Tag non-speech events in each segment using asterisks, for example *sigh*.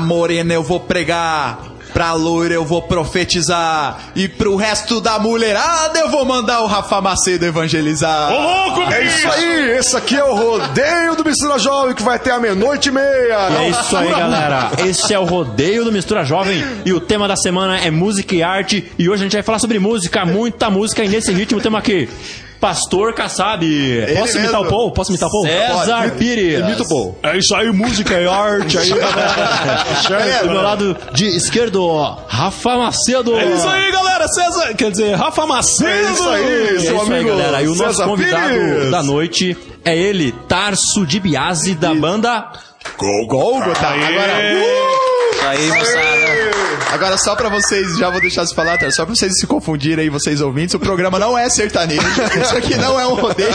morena eu vou pregar, pra loira eu vou profetizar, e pro resto da mulherada eu vou mandar o Rafa Macedo evangelizar. Ô, louco, É isso aí, esse aqui é o rodeio do Mistura Jovem que vai ter a meia-noite e meia. É isso aí, galera. Esse é o Rodeio do Mistura Jovem e o tema da semana é música e arte. E hoje a gente vai falar sobre música, muita música. E nesse ritmo temos aqui Pastor Kassab. Posso mesmo. imitar o Paul? Posso imitar o Paul? César Pires. Imita o Paul. É isso aí, música e arte aí, *laughs* galera. Do meu lado de esquerdo, Rafa Macedo. É isso aí, galera. César, quer dizer, Rafa Macedo. É isso aí, É seu isso aí, amigo. galera. E o nosso César convidado Pires. da noite é ele, Tarso de Biase, da banda... Golgota. Agora, Isso aí, moçada. Agora só pra vocês, já vou deixar de falar, tá? só pra vocês se confundirem aí, vocês ouvintes, o programa não é sertanejo, *laughs* isso aqui não é um rodeio.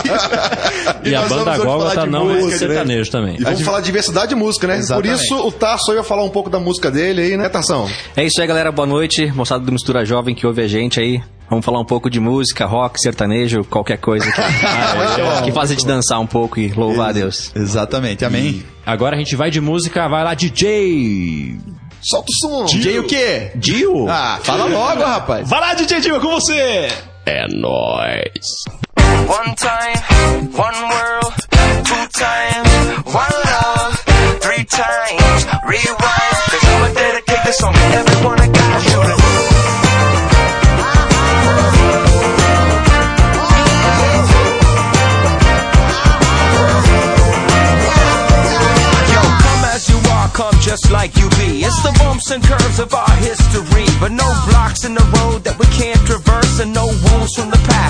E, a nós banda vamos hoje falar Gólgota de não é música, né? sertanejo também. E vamos falar de diversidade de música, né? Exatamente. Por isso o Tarso vai falar um pouco da música dele aí, né, Tarsão? É isso aí, galera. Boa noite. Moçada do Mistura Jovem que ouve a gente aí. Vamos falar um pouco de música, rock, sertanejo, qualquer coisa que, *laughs* *laughs* que faz a gente dançar um pouco e louvar a Deus. Exatamente, amém. Agora a gente vai de música, vai lá, DJ... Solta o som. DJ o quê? Dio? Ah, fala logo, rapaz. Vai lá, DJ Diva, com você. É nóis. One time, one world, two times, one love, three times, rewind. Cause I'ma dedicate and curves of our history, but no blocks in the road that we can't traverse, and no wounds from the past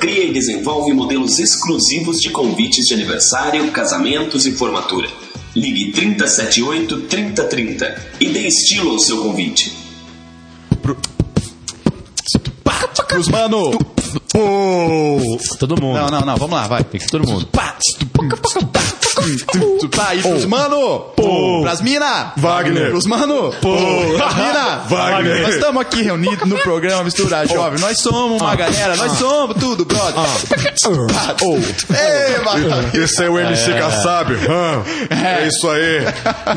Cria e desenvolve modelos exclusivos de convites de aniversário, casamentos e formatura. Ligue 378 3030 e dê estilo ao seu convite. Pros mano. Todo mundo. Não, não, não, vamos lá, vai. Tem que ser todo mundo. Tá, e pros mano? Pras mina? Wagner. Pros mano? Pras mina? *laughs* Wagner. Nós estamos aqui reunidos no programa Mistura Jovem. Nós somos uma galera, nós somos tudo, brother. Ei, Batalha. Esse é o MC Kassab. Hã? É isso aí.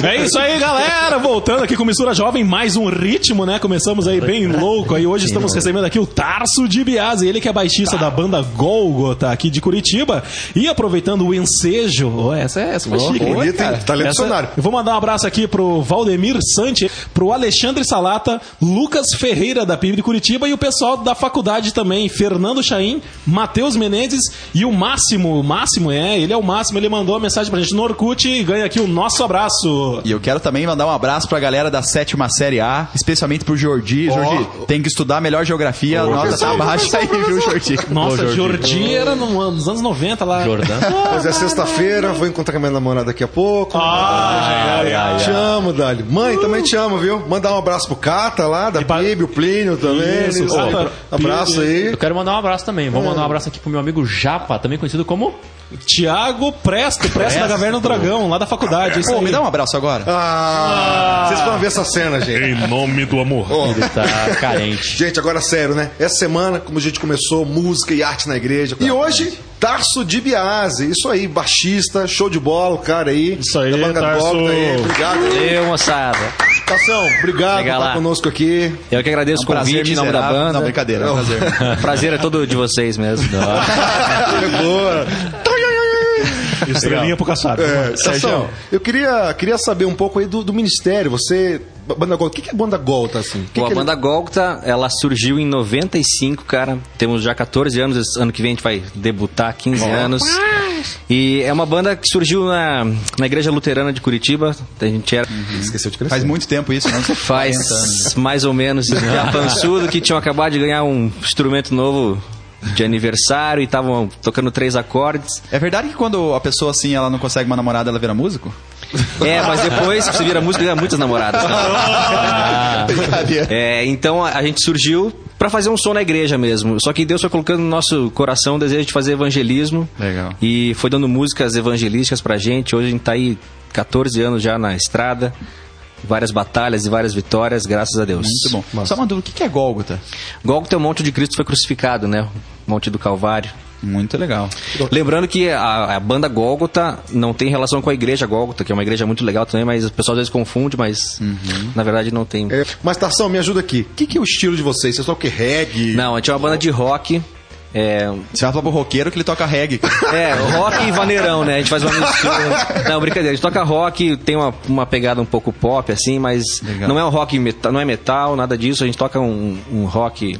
É isso aí, galera. Voltando aqui com Mistura Jovem, mais um ritmo, né? Começamos aí bem louco. Aí hoje estamos recebendo aqui o Tarso de Biase, ele que é baixista da banda Golgota aqui de Curitiba. E aproveitando o ensejo, oh, essa, é- essa foi chique. hein? Tá lendo Essa- dicionário. Eu vou mandar um abraço aqui pro Valdemir Sante, pro Alexandre Salata, Lucas Ferreira da PIB de Curitiba e o pessoal da faculdade também, Fernando Chaim, Matheus Menezes e o Máximo. O Máximo, é, ele é o Máximo, ele mandou uma mensagem pra gente no Orkut e ganha aqui o nosso abraço. E eu quero também mandar um abraço pra galera da sétima série A, especialmente pro Jordi. Jordi, tem que estudar melhor geografia, a nota tá baixa aí, viu, Jordi? Nossa, Jordi era no- nos anos 90 lá. Jordão. Pois *laughs* é, sexta-feira, vou encontrar com a minha namorada daqui a pouco. Ai, ai, ai, te amo, Dali. Mãe, também te amo, viu? Mandar um abraço pro Cata lá, da pra- PIB, o Plínio também. Isso, Cata, abraço aí. Eu quero mandar um abraço também. Vou mandar um abraço aqui pro meu amigo Japa, também conhecido como Tiago Presto, Presto da Caverna do Dragão, lá da faculdade. Isso Pô, aí. me dá um abraço agora. Ah, vocês vão ver essa cena, gente. Em nome do amor. ele tá carente. Gente, agora sério, né? Essa semana, como a gente começou, música e arte na igreja. E hoje, Tarso de Biase. Isso aí, baixista, show de bola, o cara aí. Isso aí, Da banda Tarso. Golgota aí. Obrigado. Valeu, moçada. Tação, obrigado por Legal estar lá. conosco aqui. Eu que agradeço o convite em nome da banda. Não, brincadeira, é um prazer. *laughs* Prazer é todo de vocês mesmo. *laughs* Boa. *laughs* Estrelinha pro caçado. É, eu queria, queria saber um pouco aí do, do ministério. Você. Banda Golgota. O que que é banda Golgota, assim? Que Bom, que a banda Golgota, ela surgiu em 95, cara. Temos já 14 anos, esse ano que vem a gente vai debutar 15 anos. E é uma banda que surgiu na, na Igreja Luterana de Curitiba. A gente era Esqueceu de crescer. Faz muito tempo isso, né? faz mais ou menos *laughs* já pançudo que tinham acabado de ganhar um instrumento novo de aniversário e estavam tocando três acordes. É verdade que quando a pessoa assim, ela não consegue uma namorada, ela vira músico? É, mas depois que você vira música, ganha muitas namoradas. *laughs* Brincadeira. É, então a a gente surgiu pra fazer um som na igreja mesmo. Só que Deus foi colocando no nosso coração o desejo de fazer evangelismo. Legal. E foi dando músicas evangelísticas pra gente. Hoje a gente tá aí 14 anos já na estrada. Várias batalhas e várias vitórias, graças a Deus. Muito bom. Só uma dúvida, o que é Gólgota? Gólgota é o monte de Cristo que foi crucificado, né? O monte do Calvário. Muito legal. Lembrando que a, a banda Gólgota não tem relação com a igreja Gólgota, que é uma igreja muito legal também, mas o pessoal às vezes confunde, mas na verdade não tem. É, mas, Tação, me ajuda aqui. O que, que é o estilo de vocês? Vocês que? Reggae? Não, a gente é uma banda de rock. É, Você vai falar pro roqueiro que ele toca reggae. cara. *laughs* É, rock e vaneirão, né? A gente faz uma mistura. Não, brincadeira. A gente toca rock, tem uma, uma pegada um pouco pop, assim, mas Legal. não é um rock metal, não é metal, nada disso. A gente toca um, um rock.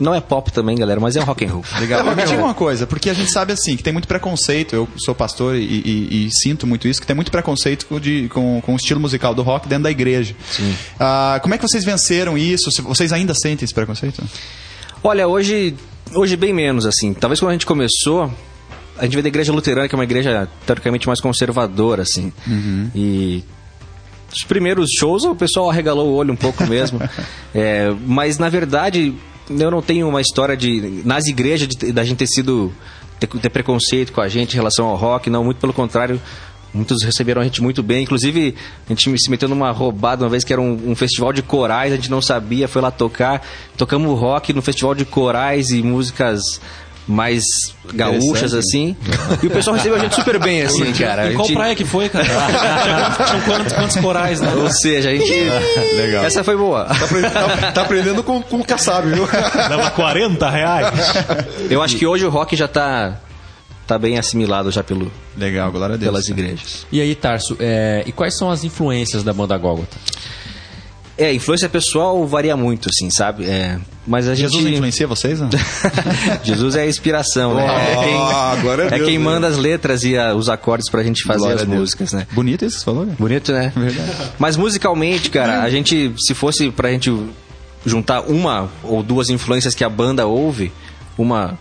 Não é pop também, galera, mas é um rock and roll. Legal. Me diga uma coisa, porque a gente sabe assim que tem muito preconceito. Eu sou pastor e, e- e sinto muito isso, que tem muito preconceito com, de- com- com o estilo musical do rock dentro da igreja. Sim. Ah, como é que vocês venceram isso? Vocês ainda sentem esse preconceito? Olha, hoje, hoje bem menos, assim. Talvez quando a gente começou, a gente veio da igreja luterana, que é uma igreja teoricamente mais conservadora, assim. E os primeiros shows o pessoal arregalou o olho um pouco mesmo. *laughs* É, mas na verdade, eu não tenho uma história de. Nas igrejas, de, da gente ter sido. Ter, ter preconceito com a gente em relação ao rock, não, muito pelo contrário. Muitos receberam a gente muito bem. Inclusive, a gente se meteu numa roubada uma vez que era um, um festival de corais, a gente não sabia, foi lá tocar. Tocamos rock no festival de corais e músicas mais gaúchas, assim. E o pessoal recebeu a gente super bem, assim, cara. Em qual gente- praia que foi, cara? Tinha quantos- quantos, corais, né? Ou seja, a gente. *laughs* Legal. Essa foi boa. Tá, tá aprendendo com, com o Kassab, viu? Dava 40 reais. Eu acho que hoje o rock já tá. Tá bem assimilado já pelo, Legal, glória a Deus. pelas igrejas. E aí, Tarso, é, e quais são as influências da banda Gólgota? É, influência pessoal varia muito, assim, sabe? É, mas a gente. Jesus influencia vocês? Não? *laughs* Jesus é a inspiração, né? É quem, a é Deus, quem né? manda as letras e a- os acordes pra gente fazer Glória as a músicas, né? Bonito isso falou, né? Bonito, né? Mas musicalmente, cara, a gente, se fosse pra gente juntar uma ou duas influências que a banda ouve, uma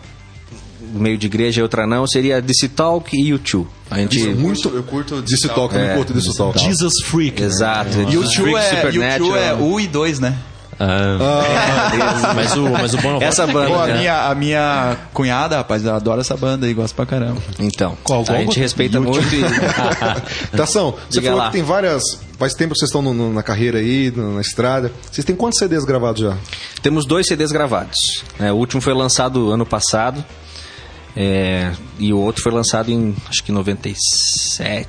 meio de igreja e outra não, seria DC Talk e U2. A gente. Muito, eu curto Disse Talk, eu não curto Disse Talk. Jesus Freak. Exato. E o Freak 2 é, Supernatural. U2 é U e 2, né? Ah, mas, o, mas o Bono Essa banda. Pô, a, né? minha, a minha cunhada, rapaz, ela adora essa banda aí, gosta pra caramba. Então, Qual, a qual? gente respeita muito e... *laughs* Tação, você Diga falou lá. que tem várias. Faz tempo que vocês estão no- no- na carreira aí, no- na estrada. Vocês têm quantos CDs gravados já? Temos dois CDs gravados. né? o último foi lançado ano passado. É, e o outro foi lançado em, acho que 97.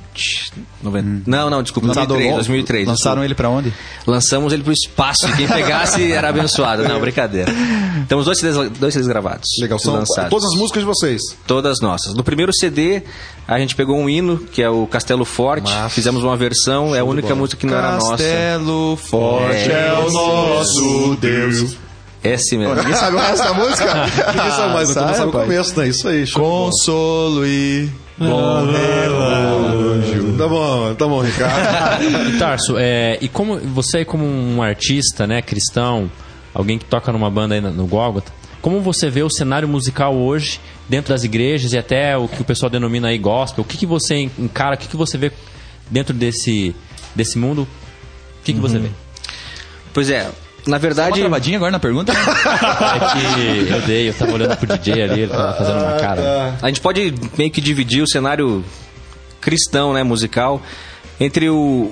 90, Não, não, desculpa, 2003. 2003 Lançaram desculpa. ele pra onde? Lançamos ele pro espaço. e Quem pegasse *laughs* era abençoado. Não, brincadeira. Temos dois CDs, dois CDs gravados. Legal, são lançados. todas as músicas de vocês. Todas nossas. No primeiro CD, a gente pegou um hino, que é o Castelo Forte. Massa. Fizemos uma versão, é a única música que não era nossa. Castelo forte É. é, o nosso Deus. Esse mesmo. Ninguém sabe o resto da música? *laughs* Ninguém sabe mais, então sabe, sabe o rapaz. começo, né? Isso aí. Consolo e bom relógio. Tá bom, tá bom, Ricardo. *laughs* Tarso, é, e como você como um artista, né, cristão, alguém que toca numa banda aí no, Gólgota, como você vê o cenário musical hoje dentro das igrejas e até o que o pessoal denomina aí gospel? O que, que você encara, o que, que você vê dentro desse, desse mundo? O que, que você vê? Pois é, na Uma verdade. travadinha agora na pergunta? né? *laughs* É que eu dei, eu tava olhando pro DJ ali, ele tava fazendo uma cara. A gente pode meio que dividir o cenário cristão, né, musical, entre o,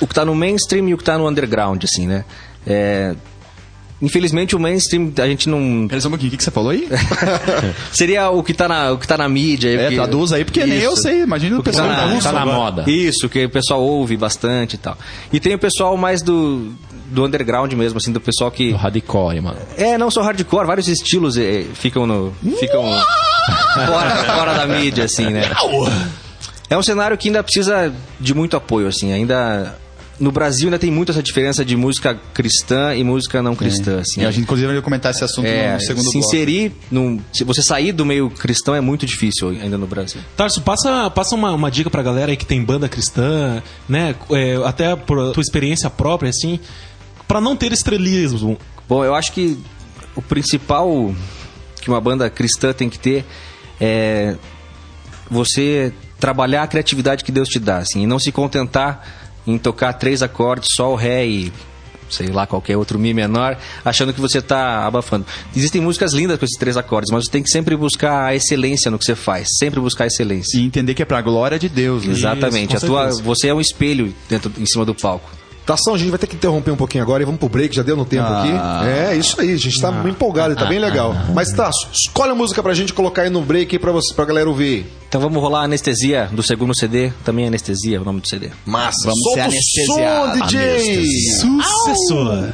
o que tá no mainstream e o que tá no underground, assim, né? É, infelizmente o mainstream a gente não. Um pouquinho, o que, que você falou aí? *laughs* Seria o que tá na, o que tá na mídia. É, que- traduz aí, porque nem eu Isso. sei. Imagina o O que pessoal tá na- Tá na moda. Isso, que o pessoal ouve bastante e tal. E tem o pessoal mais do, do underground mesmo, assim, do pessoal que. O hardcore, mano. É, não só hardcore, vários estilos eh, ficam no. ficam *laughs* fora, fora da mídia, assim, né? É um cenário que ainda precisa de muito apoio, assim, ainda. No Brasil ainda tem muito essa diferença de música cristã e música não cristã, assim. E a gente, inclusive, vai comentar esse assunto é, no segundo se bloco. inserir, num, se você sair do meio cristão é muito difícil ainda no Brasil. Tarso, passa, passa uma, uma dica pra galera aí que tem banda cristã, né? É, até por tua experiência própria, assim, pra não ter estrelismo. Bom, eu acho que o principal que uma banda cristã tem que ter é você trabalhar a criatividade que Deus te dá, assim, e não se contentar em tocar três acordes, sol, ré e sei lá, qualquer outro mi menor, achando que você está abafando. Existem músicas lindas com esses três acordes, mas você tem que sempre buscar a excelência no que você faz, sempre buscar a excelência. E entender que é pra glória de Deus. Né? Exatamente. com a tua, você é um espelho dentro, em cima do palco. Tação, a gente vai ter que interromper um pouquinho agora e vamos pro break, já deu no tempo Ah. aqui. É, isso aí, a gente tá muito empolgado, tá bem legal. Mas, Tasso, escolhe a música pra gente colocar aí no break aí pra, você, pra galera ouvir. Então vamos rolar a anestesia do segundo CD, também anestesia, é o nome do CD. Massa, Vamos solta ser o som. DJ! Sucessor.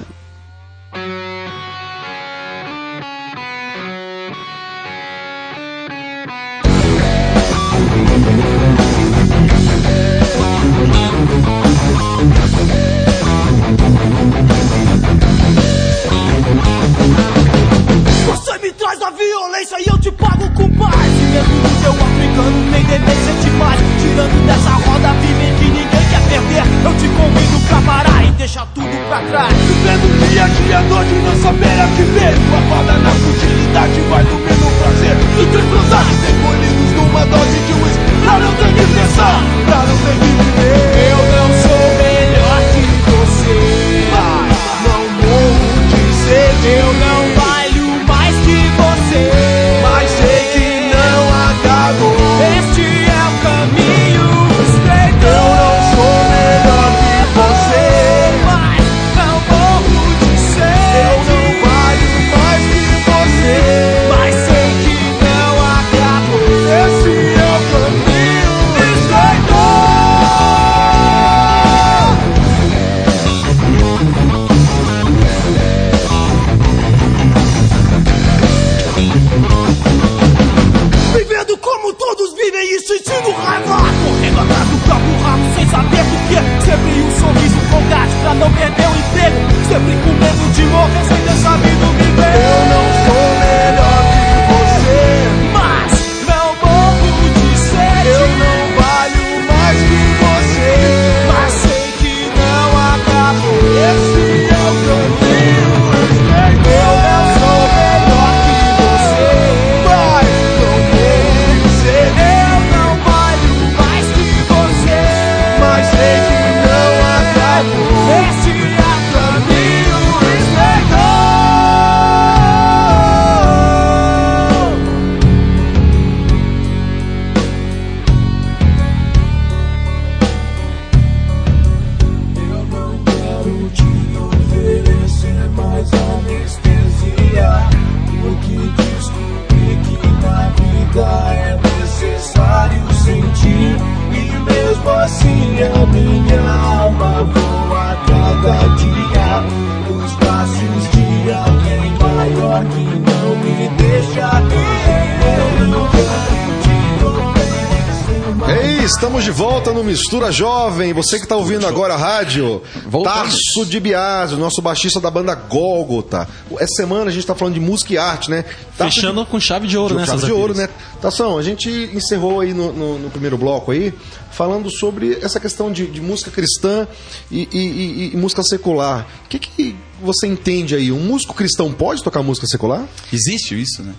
Mistura Jovem. Você que está ouvindo agora a rádio, Voltamos. Tarso de Biasi, o nosso baixista da banda Gólgota. Essa semana a gente está falando de música e arte, né? Tarso Fechando com chave de ouro, de, né? chave de ouro, né? Tação, a gente encerrou aí no, no- no primeiro bloco aí, falando sobre essa questão de, de música cristã e, e- e- e música secular. O que, que você entende aí? Um músico cristão pode tocar música secular? Existe isso, né?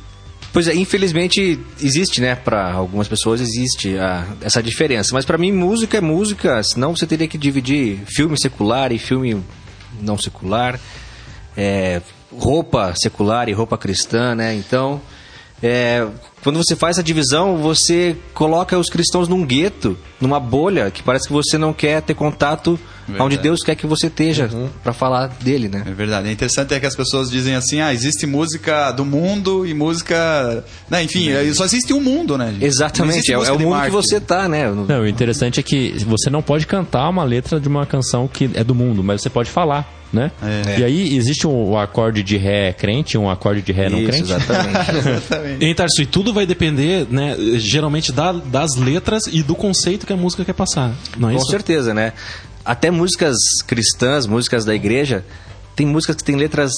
Pois é, infelizmente existe, né? Para algumas pessoas existe a- essa diferença. Mas para mim, música é música. Senão você teria que dividir filme secular e filme não secular. É, roupa secular e roupa cristã, né? Então, é, quando você faz essa divisão, você coloca os cristãos num gueto, numa bolha, que parece que você não quer ter contato onde Deus quer que você esteja para falar dele, né? É verdade. É interessante é que as pessoas dizem assim, ah, existe música do mundo e música... Né, enfim, só existe um mundo, né? gente? Exatamente, é, é o de mundo que você tá, né? Não, o interessante é que você não pode cantar uma letra de uma canção que é do mundo, mas você pode falar, né? É. E aí existe um, um acorde de ré crente e um acorde de ré não Isso, crente. exatamente. *laughs* Exatamente. Hein, Tarso, e tudo vai depender, né, geralmente da- das letras e do conceito que a música quer passar. Não é Com isso? certeza, né? Até músicas cristãs, músicas da igreja, tem músicas que tem letras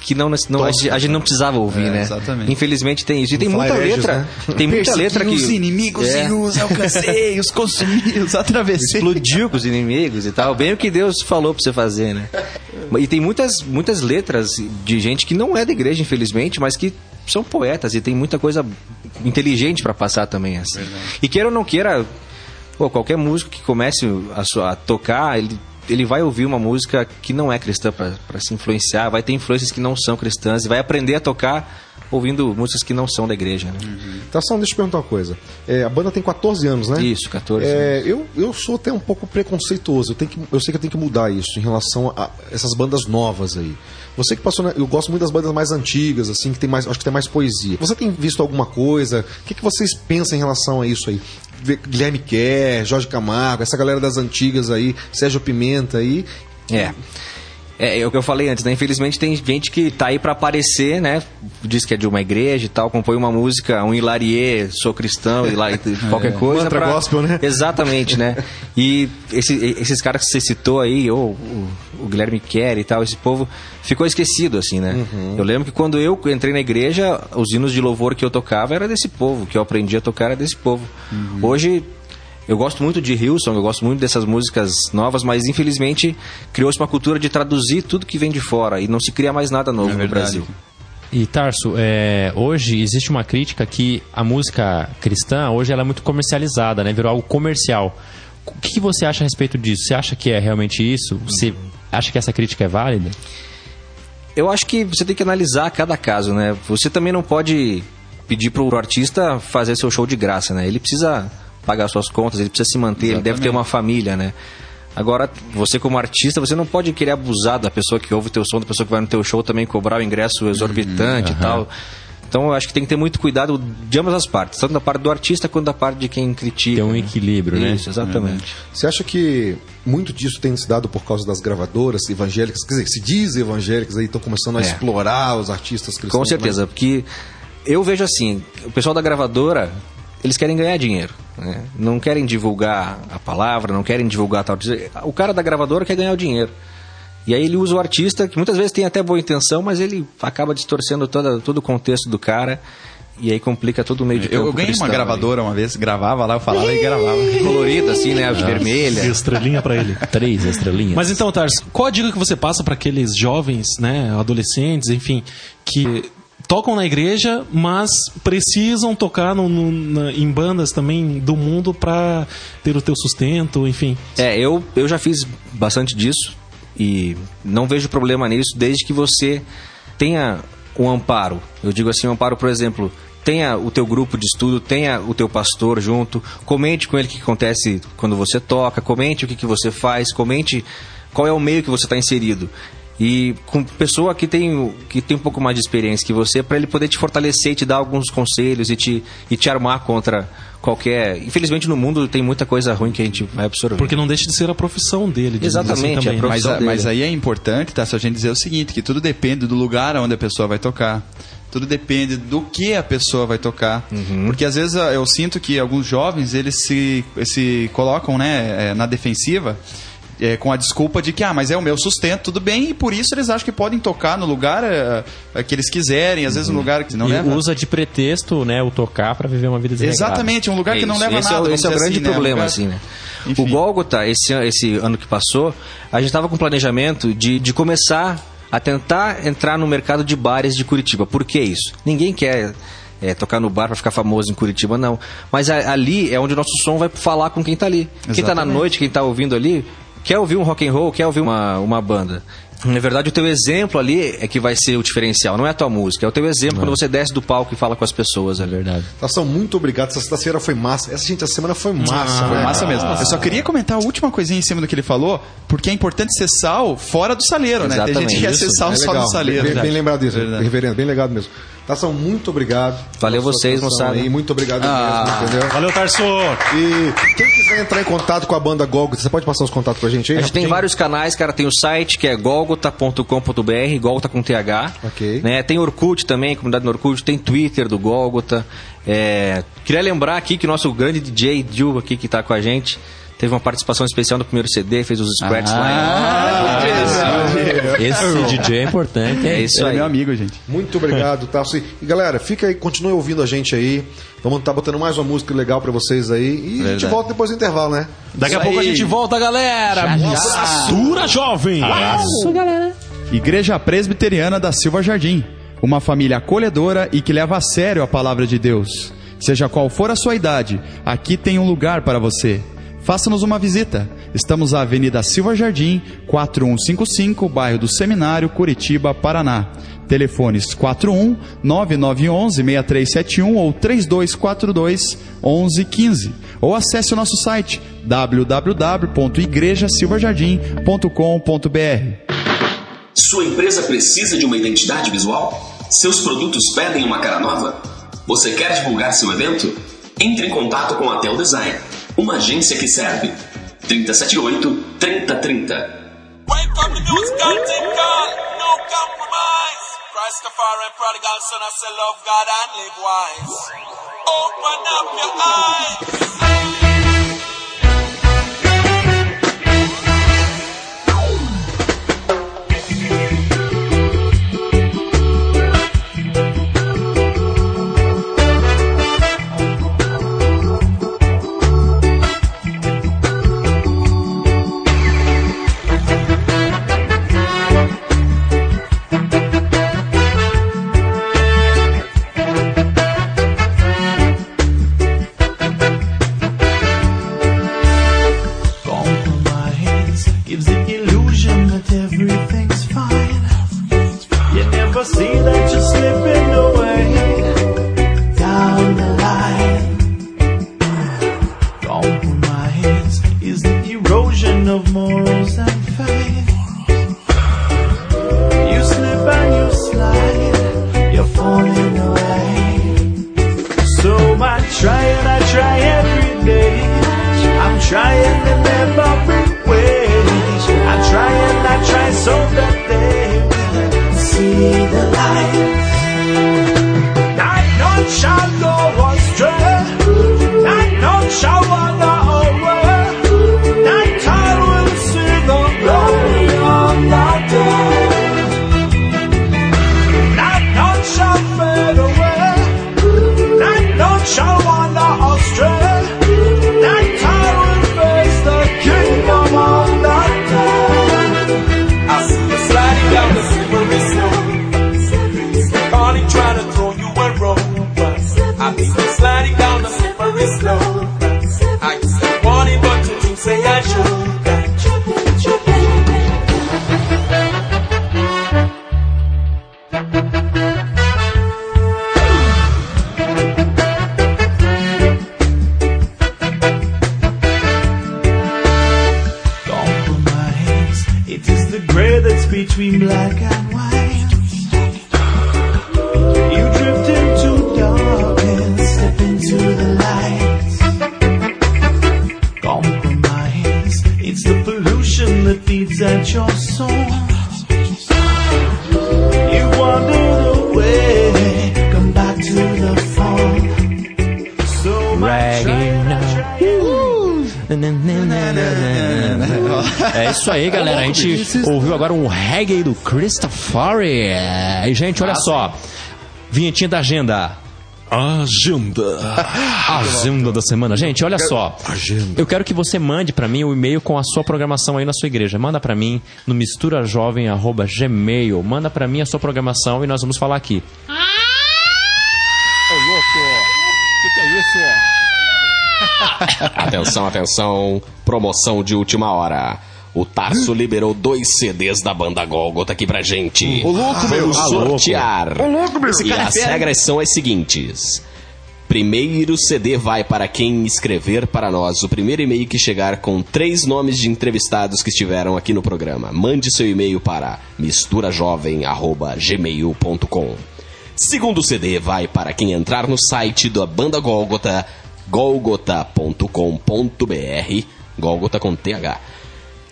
que não, não a, gente, a gente não precisava ouvir, É, né? exatamente. Infelizmente tem isso. E tem muita Flareges, letra, né? tem muita letra que os inimigos É. e os alcancei, os consumi, os atravessei. explodiu com os inimigos e tal. Bem o que Deus falou pra você fazer, né? E tem muitas, muitas letras de gente que não é da igreja, infelizmente, mas que são poetas e tem muita coisa inteligente pra passar também. Assim. E queira ou não queira, pô, qualquer músico que comece a, sua- a tocar, ele, ele vai ouvir uma música que não é cristã pra se influenciar, vai ter influências que não são cristãs e vai aprender a tocar ouvindo músicas que não são da igreja, né? Tação, deixa eu te perguntar uma coisa. É, a banda tem 14 anos, né? Isso, 14 É, eu, eu sou até um pouco preconceituoso. Eu, tenho que, eu sei que eu tenho que mudar isso em relação a essas bandas novas aí. Você que passou. na- eu gosto muito das bandas mais antigas, assim, que tem mais. Acho que tem mais poesia. Você tem visto alguma coisa? O que, que vocês pensam em relação a isso aí? Guilherme Kerr, Jorge Camargo, essa galera das antigas aí, Sérgio Pimenta aí. É. É, é o que eu falei antes, né? Infelizmente tem gente que tá aí pra aparecer, né? Diz que é de uma igreja e tal, compõe uma música, um hilarie, sou cristão, hilar- *laughs* qualquer coisa. Mantra pra- gospel, né? Exatamente, né? E esse- esses caras que você citou aí, ou o, o Guilherme Kerr e tal, esse povo ficou esquecido, assim, né? Eu lembro que quando eu entrei na igreja, os hinos de louvor que eu tocava era desse povo, que eu aprendi a tocar era desse povo. Hoje eu gosto muito de Hillsong, eu gosto muito dessas músicas novas, mas infelizmente criou-se uma cultura de traduzir tudo que vem de fora e não se cria mais nada novo É no. Brasil. E Tarso, é, hoje existe uma crítica que a música cristã hoje ela é muito comercializada, né? Virou algo comercial. O que, que você acha a respeito disso? Você acha que é realmente isso? Você acha que essa crítica é válida? Eu acho que você tem que analisar cada caso, né? Você também não pode pedir pro artista fazer seu show de graça, né? Ele precisa pagar suas contas, ele precisa se manter, ele deve ter uma família, né? Agora, você como artista, você não pode querer abusar da pessoa que ouve o teu som, da pessoa que vai no teu show também cobrar o ingresso exorbitante e tal. Então, eu acho que tem que ter muito cuidado de ambas as partes, tanto da parte do artista quanto da parte de quem critica. Tem um né? equilíbrio, né? Isso, exatamente. Você acha que muito disso tem se dado por causa das gravadoras evangélicas? Quer dizer, se diz evangélicas aí estão começando a É. explorar os artistas cristãos. Com certeza, porque eu vejo assim, o pessoal da gravadora, eles querem ganhar dinheiro, né? não querem divulgar a palavra, não querem divulgar tal. O cara da gravadora quer ganhar o dinheiro. E aí ele usa o artista, que muitas vezes tem até boa intenção, mas ele acaba distorcendo toda, todo o contexto do cara e aí complica todo o meio de Eu, eu campo ganhei uma gravadora uma vez, gravava lá, eu falava e gravava. aí. Colorida assim, né? Vermelha. Estrelinha pra ele. *laughs* Três estrelinhas. Mas então, Tarso, qual a dica que você passa para aqueles jovens, né, adolescentes, enfim, que tocam na igreja, mas precisam tocar no- no- na- em bandas também do mundo para ter o teu sustento, enfim. É, eu, eu já fiz bastante disso e não vejo problema nisso desde que você tenha um amparo. Eu digo assim, um amparo, por exemplo, tenha o teu grupo de estudo, tenha o teu pastor junto, comente com ele o que acontece quando você toca, comente o que, que você faz, comente qual é o meio que você está inserido. E com pessoa que tem, que tem um pouco mais de experiência que você, para ele poder te fortalecer e te dar alguns conselhos e te, e te armar contra qualquer. Infelizmente no mundo tem muita coisa ruim que a gente vai absorver. Porque não deixa de ser a profissão dele. digamos Exatamente, assim, a né? Mas, profissão mas dele. aí é importante, tá? Só a gente dizer o seguinte, que tudo depende do lugar onde a pessoa vai tocar. Tudo depende do que a pessoa vai tocar. Porque às vezes eu sinto que alguns jovens eles se, se colocam né, eh, na defensiva eh, com a desculpa de que, ah, mas é o meu sustento, tudo bem, e por isso eles acham que podem tocar no lugar eh, eh, que eles quiserem, às vezes no lugar que não e leva. usa de pretexto, né, o tocar pra viver uma vida desregrada. Exatamente, um lugar que É não isso. leva esse nada. É, esse é o vamos grande assim, né? problema, Um lugar- assim, né? Enfim. O Gólgota, esse, esse ano que passou, a gente estava com planejamento de, de começar a tentar entrar no mercado de bares de Curitiba. Por que isso? Ninguém quer é, tocar no bar para ficar famoso em Curitiba, não. Mas a- ali é onde o nosso som vai falar com quem tá ali. Quem tá na Exatamente. noite, quem tá ouvindo ali, quer ouvir um rock and roll, quer ouvir uma, uma banda. Na verdade, o teu exemplo ali é que vai ser o diferencial, não é a tua música, é o teu exemplo quando você desce do palco e fala com as pessoas, é verdade. Nação, muito obrigado. Essa sexta-feira foi massa. Essa, gente, essa semana foi massa, Foi né? massa mesmo. Eu só queria comentar a última coisinha em cima do que ele falou, porque é importante ser sal fora do saleiro, né? Tem gente que quer ser sal É só no saleiro. Bem, bem Verdade. lembrado disso, Verdade. reverendo, bem legal mesmo. Tação, muito obrigado. Valeu vocês, moçada. aí. Muito obrigado Ah. mesmo, entendeu? Valeu, Tarso! E quem quiser entrar em contato com a banda Golgota, você pode passar os contatos pra gente aí? A gente tem rapidinho? vários canais, cara. Tem o site que é golgota.com.br, Golgota com TH. Ok. Né? Tem Orkut também, comunidade no Orkut. Tem Twitter do Golgota. É, Queria lembrar aqui que o nosso grande DJ Dil aqui que tá com a gente teve uma participação especial no primeiro CD, fez os scratches Ah, lá. Esse DJ é importante. É isso Ele é aí. meu amigo, gente. Muito obrigado, Tasso. E galera, fica aí, continue ouvindo a gente aí. Vamos estar botando mais uma música legal pra vocês aí. E a gente Verdade. volta depois do intervalo, né? Daqui a Isso pouco a aí. gente volta, galera! Braçura jovem! Igreja Presbiteriana da Silva Jardim. Uma família acolhedora e que leva a sério a palavra de Deus. Seja qual for a sua idade, aqui tem um lugar para você. Faça-nos uma visita. Estamos na Avenida Silva Jardim, 4155, bairro do Seminário, Curitiba, Paraná. Telefones 41 9911 6371 ou 3242 1115. Ou acesse o nosso site www.igrejasilvajardim.com.br. Sua empresa precisa de uma identidade visual? Seus produtos pedem uma cara nova? Você quer divulgar seu evento? Entre em contato com a Tel Design, uma agência que serve. 378 3030. Wake up the music God, no compromise. Rastafari, prodigal son, I say love God and live wise. Open up your eyes. É isso aí, galera. A gente ouviu agora um reggae do Christopher. E, gente, olha só. Vinhetinha da agenda. Agenda. *laughs* Agenda da semana. Gente, olha só. Eu quero que você mande pra mim o e-mail com a sua programação aí na sua igreja. Manda pra mim no misturajovem@gmail. Manda pra mim a sua programação e nós vamos falar aqui. *laughs* Atenção, atenção. Promoção de última hora. O Tarso liberou dois CDs da banda Golgota aqui pra gente. Ô, louco, meu. Vamos Ah, sortear. Ô, louco, meu. E as regras são as seguintes. Primeiro CD vai para quem escrever para nós o primeiro e-mail que chegar com três nomes de entrevistados que estiveram aqui no programa. Mande seu e-mail para misturajovem@gmail.com. Segundo CD vai para quem entrar no site da banda Golgota, golgota.com.br, Golgota com TH,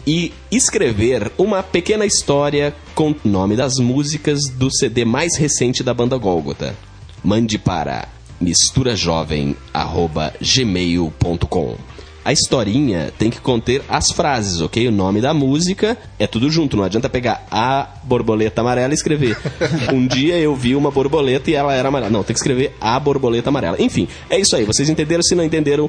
e escrever uma pequena história com o nome das músicas do CD mais recente da banda Golgota. Mande para misturajovem@gmail.com. A historinha tem que conter as frases, ok? O nome da música é tudo junto, não adianta pegar a borboleta amarela e escrever. *laughs* um dia eu vi uma borboleta e ela era amarela. Não, tem que escrever a borboleta amarela. Enfim, é isso aí. Vocês entenderam? Se não entenderam,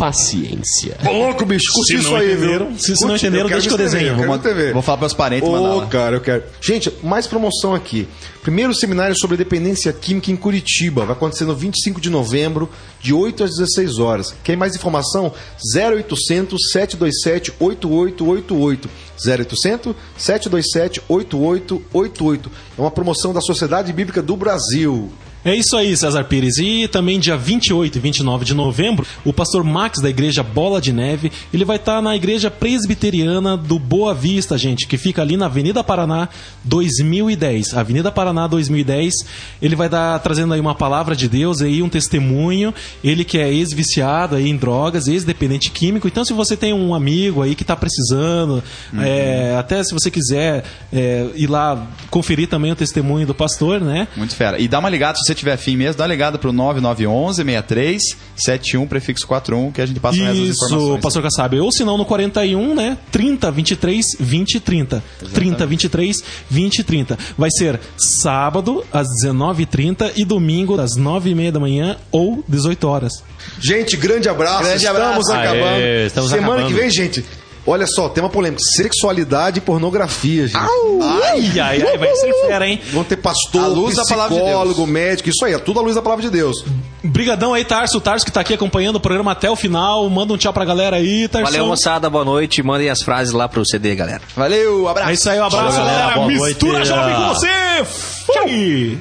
paciência. Ô, louco, bicho, curte Se isso não aí, viu? se- se não entenderam, deixa que eu desenho. Vou, TV. vou falar pros parentes mandar Ô, lá. cara, eu quero. Gente, mais promoção aqui. Primeiro seminário sobre dependência química em Curitiba. Vai acontecer no 25 de novembro, de 8 às 16 horas. Quer mais informação? 0800 727 8888. 0800 727 8888. É uma promoção da Sociedade Bíblica do Brasil. É isso aí, César Pires. E também dia 28 e 29 de novembro, o pastor Max da igreja Bola de Neve, ele vai estar na igreja presbiteriana do Boa Vista, gente, que fica ali na Avenida Paraná 2010. Avenida Paraná 2010. Ele vai dar trazendo aí uma palavra de Deus aí, um testemunho. Ele que é ex-viciado aí em drogas, ex-dependente químico. Então, se você tem um amigo aí que está precisando, é, até se você quiser é, ir lá conferir também o testemunho do pastor, né? Muito fera. E dá uma ligada, se você tiver fim mesmo, dá ligada pro 9911 63 71 prefixo 41 que a gente passa o resto das Isso, informações. pastor Kassab. Ou se não, no 41, né? 30, 23, 20, 30. 30, 23, 20, 30. Vai ser sábado, às 19h30 e domingo, às 9h30 da manhã ou 18 horas. Gente, grande abraço. Grande estamos abraço. acabando. Aê, estamos Semana acabando. que vem, gente. Olha só, tema polêmico: sexualidade e pornografia, gente. Ai, ai, ai, vai ser fera, hein? Vão ter pastor, À luz da palavra de psicólogo, Deus. médico, isso aí, é tudo à luz da palavra de Deus. Brigadão aí, Tarso. O Tarso que tá aqui acompanhando o programa até o final. Manda um tchau pra galera aí, Tarso. Valeu, moçada, boa noite. Mandem as frases lá pro CD, galera. Valeu, abraço. É isso aí, um abraço, Valeu, galera. galera. Boa Mistura noite. jovem com você. Fui!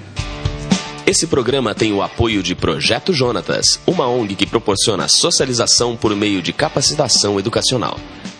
Esse programa tem o apoio de Projeto Jonatas, uma ONG que proporciona socialização por meio de capacitação educacional.